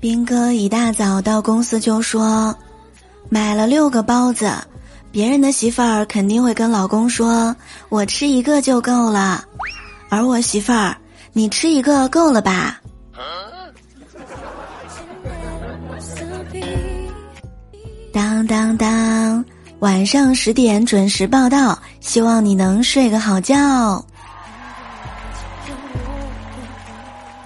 兵哥一大早到公司就说，买了六个包子，别人的媳妇儿肯定会跟老公说：“我吃一个就够了。”而我媳妇儿，你吃一个够了吧？当当当，晚上十点准时报道，希望你能睡个好觉。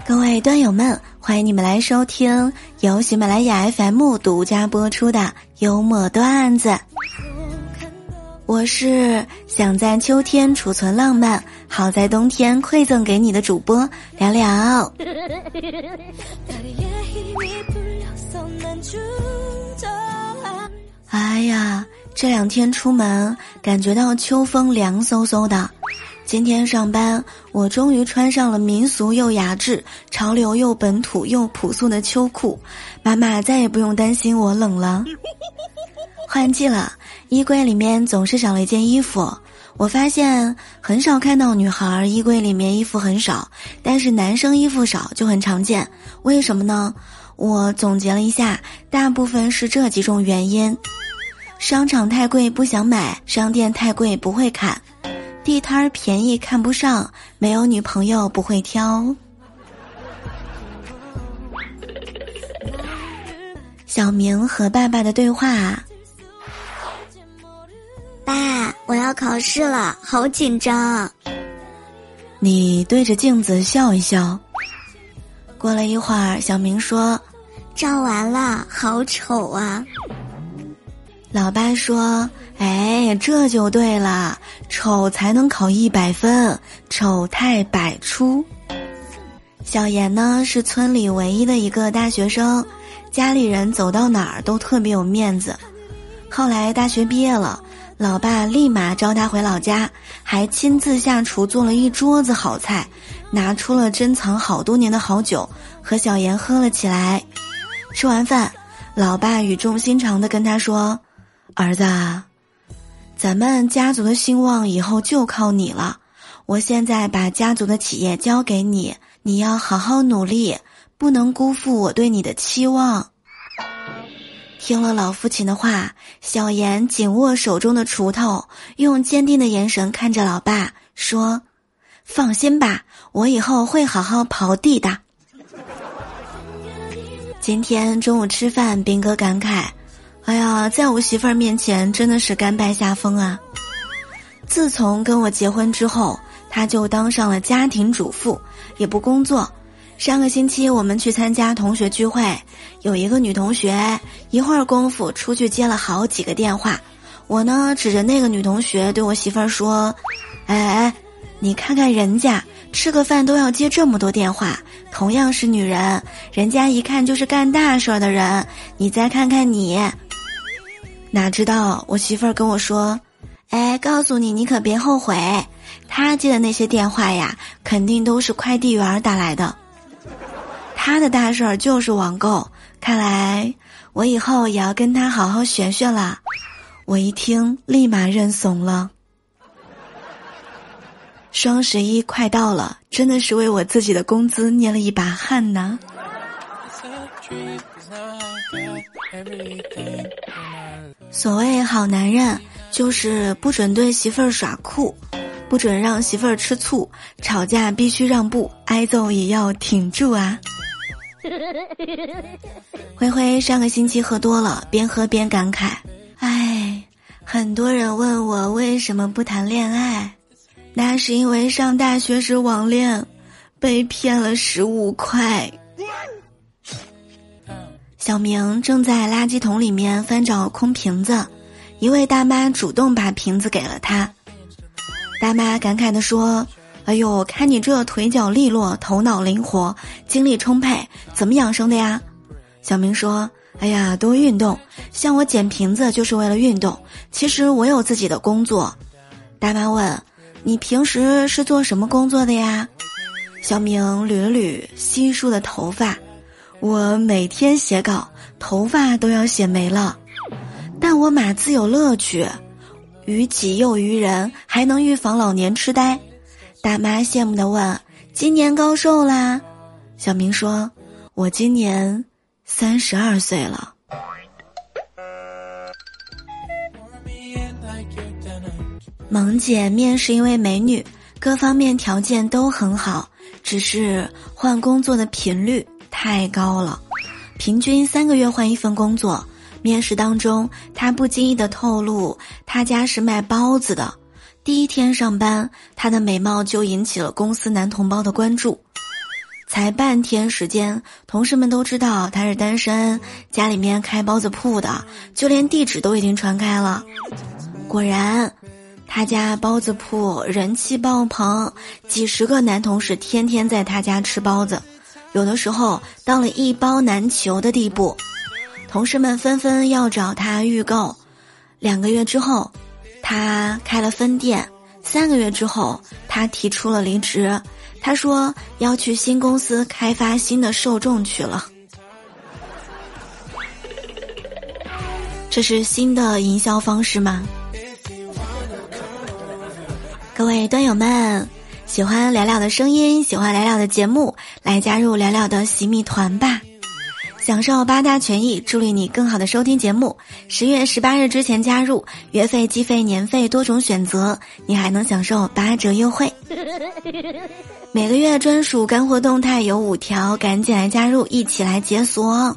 各位段友们。欢迎你们来收听由喜马拉雅 FM 独家播出的幽默段子。我是想在秋天储存浪漫，好在冬天馈赠给你的主播聊聊。哎呀，这两天出门感觉到秋风凉飕飕的。今天上班，我终于穿上了民俗又雅致、潮流又本土又朴素的秋裤，妈妈再也不用担心我冷了。换季了，衣柜里面总是少了一件衣服。我发现很少看到女孩衣柜里面衣服很少，但是男生衣服少就很常见。为什么呢？我总结了一下，大部分是这几种原因：商场太贵不想买，商店太贵不会砍。地摊儿便宜看不上，没有女朋友不会挑。小明和爸爸的对话：爸，我要考试了，好紧张。你对着镜子笑一笑。过了一会儿，小明说：“照完了，好丑啊。”老爸说：“哎，这就对了，丑才能考一百分，丑态百出。”小严呢是村里唯一的一个大学生，家里人走到哪儿都特别有面子。后来大学毕业了，老爸立马招他回老家，还亲自下厨做了一桌子好菜，拿出了珍藏好多年的好酒，和小严喝了起来。吃完饭，老爸语重心长地跟他说。儿子，咱们家族的兴旺以后就靠你了。我现在把家族的企业交给你，你要好好努力，不能辜负我对你的期望。听了老父亲的话，小严紧握手中的锄头，用坚定的眼神看着老爸，说：“放心吧，我以后会好好刨地的。”今天中午吃饭，兵哥感慨。哎呀，在我媳妇儿面前真的是甘拜下风啊！自从跟我结婚之后，她就当上了家庭主妇，也不工作。上个星期我们去参加同学聚会，有一个女同学一会儿功夫出去接了好几个电话。我呢指着那个女同学对我媳妇儿说：“哎哎，你看看人家吃个饭都要接这么多电话，同样是女人，人家一看就是干大事儿的人。你再看看你。”哪知道我媳妇儿跟我说：“哎，告诉你，你可别后悔。他接的那些电话呀，肯定都是快递员打来的。他的大事儿就是网购。看来我以后也要跟他好好学学了。”我一听，立马认怂了。双十一快到了，真的是为我自己的工资捏了一把汗呐。所谓好男人，就是不准对媳妇儿耍酷，不准让媳妇儿吃醋，吵架必须让步，挨揍也要挺住啊。灰灰上个星期喝多了，边喝边感慨：“哎，很多人问我为什么不谈恋爱，那是因为上大学时网恋，被骗了十五块。”小明正在垃圾桶里面翻找空瓶子，一位大妈主动把瓶子给了他。大妈感慨地说：“哎呦，看你这腿脚利落，头脑灵活，精力充沛，怎么养生的呀？”小明说：“哎呀，多运动，像我捡瓶子就是为了运动。其实我有自己的工作。”大妈问：“你平时是做什么工作的呀？”小明捋了捋稀疏的头发。我每天写稿，头发都要写没了，但我码字有乐趣，于己又于人，还能预防老年痴呆。大妈羡慕的问：“今年高寿啦？”小明说：“我今年三十二岁了。萌姐面试一位美女，各方面条件都很好，只是换工作的频率太高了，平均三个月换一份工作。面试当中，她不经意的透露，她家是卖包子的。第一天上班，她的美貌就引起了公司男同胞的关注。才半天时间，同事们都知道她是单身，家里面开包子铺的，就连地址都已经传开了。果然。他家包子铺人气爆棚，几十个男同事天天在他家吃包子，有的时候到了一包难求的地步。同事们纷纷要找他预购。两个月之后，他开了分店；三个月之后，他提出了离职。他说要去新公司开发新的受众去了。这是新的营销方式吗？各位端友们，喜欢聊聊的声音，喜欢聊聊的节目，来加入聊聊的洗米团吧！享受八大权益，助力你更好的收听节目。十月十八日之前加入，月费、季费、年费多种选择，你还能享受八折优惠。每个月专属干货动态有五条，赶紧来加入，一起来解锁！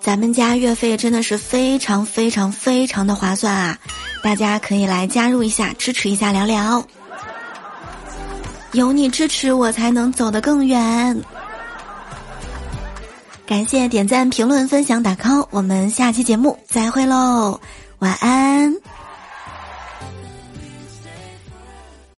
咱们家月费真的是非常非常非常的划算啊！大家可以来加入一下，支持一下聊聊。有你支持，我才能走得更远。感谢点赞、评论、分享、打 call，我们下期节目再会喽，晚安。